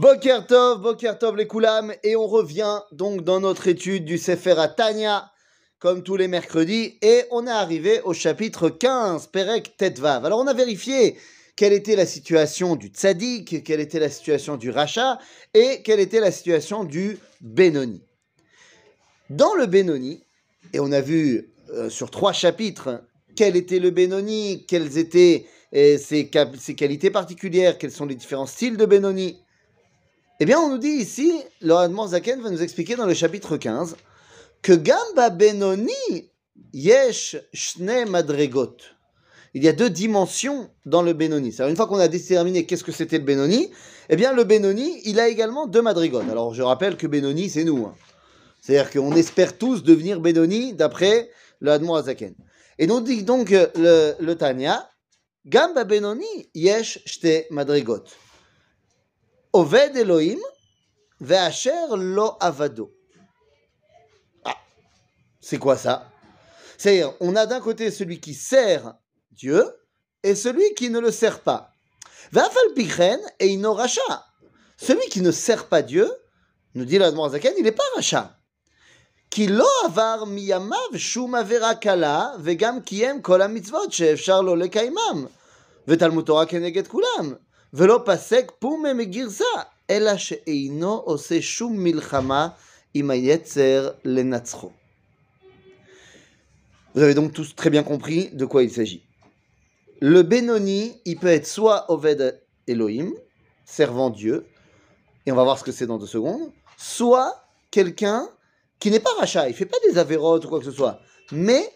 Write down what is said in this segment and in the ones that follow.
Boker Tov, Boker Tov les Koulam, et on revient donc dans notre étude du Sefer Tanya, comme tous les mercredis, et on est arrivé au chapitre 15, Perek Tetvav. Alors on a vérifié quelle était la situation du Tzadik, quelle était la situation du Racha, et quelle était la situation du Benoni. Dans le Benoni, et on a vu euh, sur trois chapitres quel était le Benoni, quelles étaient euh, ses, ses, qualités particulières, quels sont les différents styles de Benoni. Eh bien, on nous dit ici, le Zaken va nous expliquer dans le chapitre 15 que Gamba Benoni yesh shne madregot. Il y a deux dimensions dans le Benoni. C'est-à-dire, une fois qu'on a déterminé qu'est-ce que c'était le Benoni, eh bien, le Benoni, il a également deux madrigotes. Alors, je rappelle que Benoni, c'est nous. Hein. C'est-à-dire qu'on espère tous devenir Benoni d'après le Admor Zaken. Et nous dit donc le, le Tanya, Gamba Benoni yesh shte madrigot. Oved Elohim ve'asher lo avado. Ah, c'est quoi ça C'est-à-dire, on a d'un côté celui qui sert Dieu et celui qui ne le sert pas. Ve'afal pichen et ino racha. Celui qui ne sert pas Dieu, nous dit l'Admor Zaken, il n'est pas racha. כי לא עבר מימיו שום עבירה קלה, וגם קיים כל המצוות שאפשר לו לקיימם. ותלמוד תורה כנגד כולם. ולא פסק פומה מגרסה, אלא שאינו עושה שום מלחמה עם היצר לנצחו. Vous avez donc tous très bien compris de quoi il s'agit. Le Benoni, il peut être soit Oved Elohim, servant Dieu, et on va voir ce que c'est dans deux secondes, soit quelqu'un qui n'est pas rachat, il fait pas des avérotes ou quoi que ce soit, mais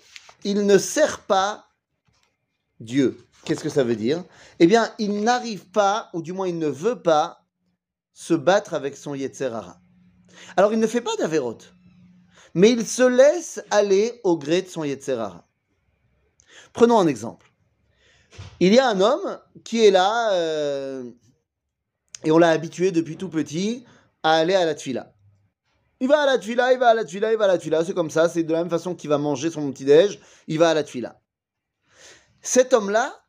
il ne sert pas Dieu. Qu'est-ce que ça veut dire? Eh bien, il n'arrive pas, ou du moins il ne veut pas, se battre avec son Yetzerara. Alors, il ne fait pas d'avérote, mais il se laisse aller au gré de son Yetzerara. Prenons un exemple. Il y a un homme qui est là, euh, et on l'a habitué depuis tout petit à aller à la tfila. Il va à la tfila, il va à la tfila, il va à la tfila, c'est comme ça, c'est de la même façon qu'il va manger son petit-déj, il va à la tfila. Cet homme-là,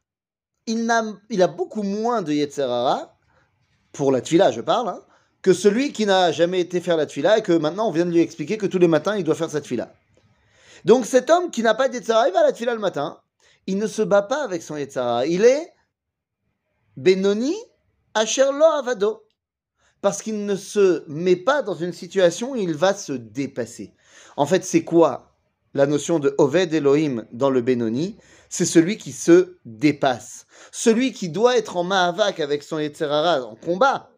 il, a, il a beaucoup moins de Yetzerara, pour la tfila je parle, hein, que celui qui n'a jamais été faire la tfila et que maintenant on vient de lui expliquer que tous les matins il doit faire sa tfila. Donc cet homme qui n'a pas de Yetzerara, il va à la tfila le matin, il ne se bat pas avec son Yetzerara, il est Benoni Asherlo Avado. Parce qu'il ne se met pas dans une situation où il va se dépasser. En fait, c'est quoi la notion de Oved Elohim dans le Benoni c'est celui qui se dépasse. Celui qui doit être en Mahavak avec son Yetzerara, en combat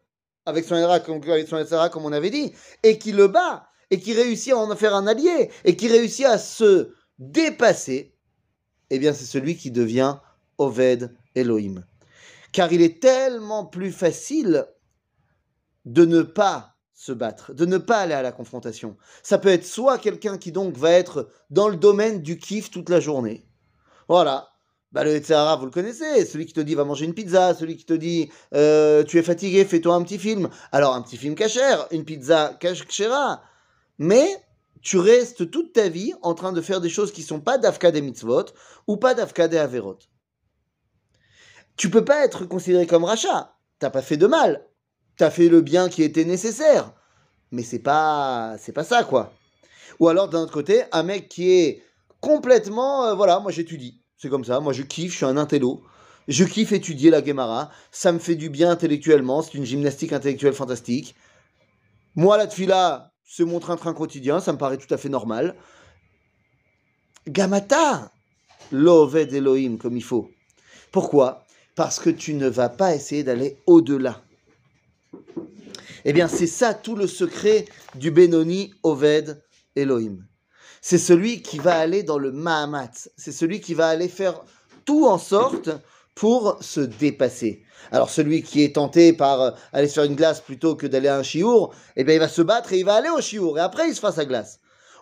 avec son Yetzerara, comme on avait dit, et qui le bat, et qui réussit à en faire un allié, et qui réussit à se dépasser, eh bien c'est celui qui devient Oved Elohim. Car il est tellement plus facile de ne pas se battre, de ne pas aller à la confrontation. Ça peut être soit quelqu'un qui donc va être dans le domaine du kiff toute la journée, voilà. Bah, le Yetzirah, vous le connaissez, celui qui te dit va manger une pizza, celui qui te dit euh, tu es fatigué, fais-toi un petit film. Alors un petit film cachère, une pizza cachera. Mais tu restes toute ta vie en train de faire des choses qui sont pas d'Afka des mitzvot ou pas d'Afka des averot. Tu peux pas être considéré comme rachat. T'as pas fait de mal. T'as fait le bien qui était nécessaire. Mais c'est pas, c'est pas ça quoi. Ou alors d'un autre côté, un mec qui est complètement, euh, voilà, moi j'étudie. C'est comme ça, moi je kiffe, je suis un intello. Je kiffe étudier la Gemara. Ça me fait du bien intellectuellement. C'est une gymnastique intellectuelle fantastique. Moi, la tfila, c'est mon train-train quotidien. Ça me paraît tout à fait normal. Gamata, l'oved Elohim comme il faut. Pourquoi? Parce que tu ne vas pas essayer d'aller au-delà. Eh bien, c'est ça tout le secret du Benoni Oved Elohim c'est celui qui va aller dans le Mahamat. C'est celui qui va aller faire tout en sorte pour se dépasser. Alors celui qui est tenté par euh, aller faire une glace plutôt que d'aller à un chiour, eh bien il va se battre et il va aller au chiour et après il se fera sa glace.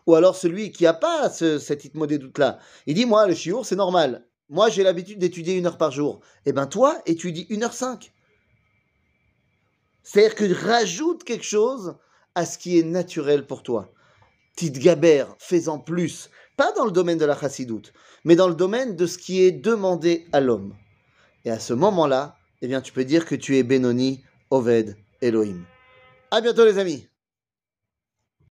Ou alors celui qui n'a pas ce, cet itmo des doutes là, il dit moi le chiour c'est normal. Moi j'ai l'habitude d'étudier une heure par jour. Eh bien toi étudie une heure cinq. C'est-à-dire que rajoute quelque chose à ce qui est naturel pour toi. Gaber, fais-en plus, pas dans le domaine de la chassidoute, mais dans le domaine de ce qui est demandé à l'homme. Et à ce moment-là, eh bien, tu peux dire que tu es Benoni, Oved, Elohim. À bientôt les amis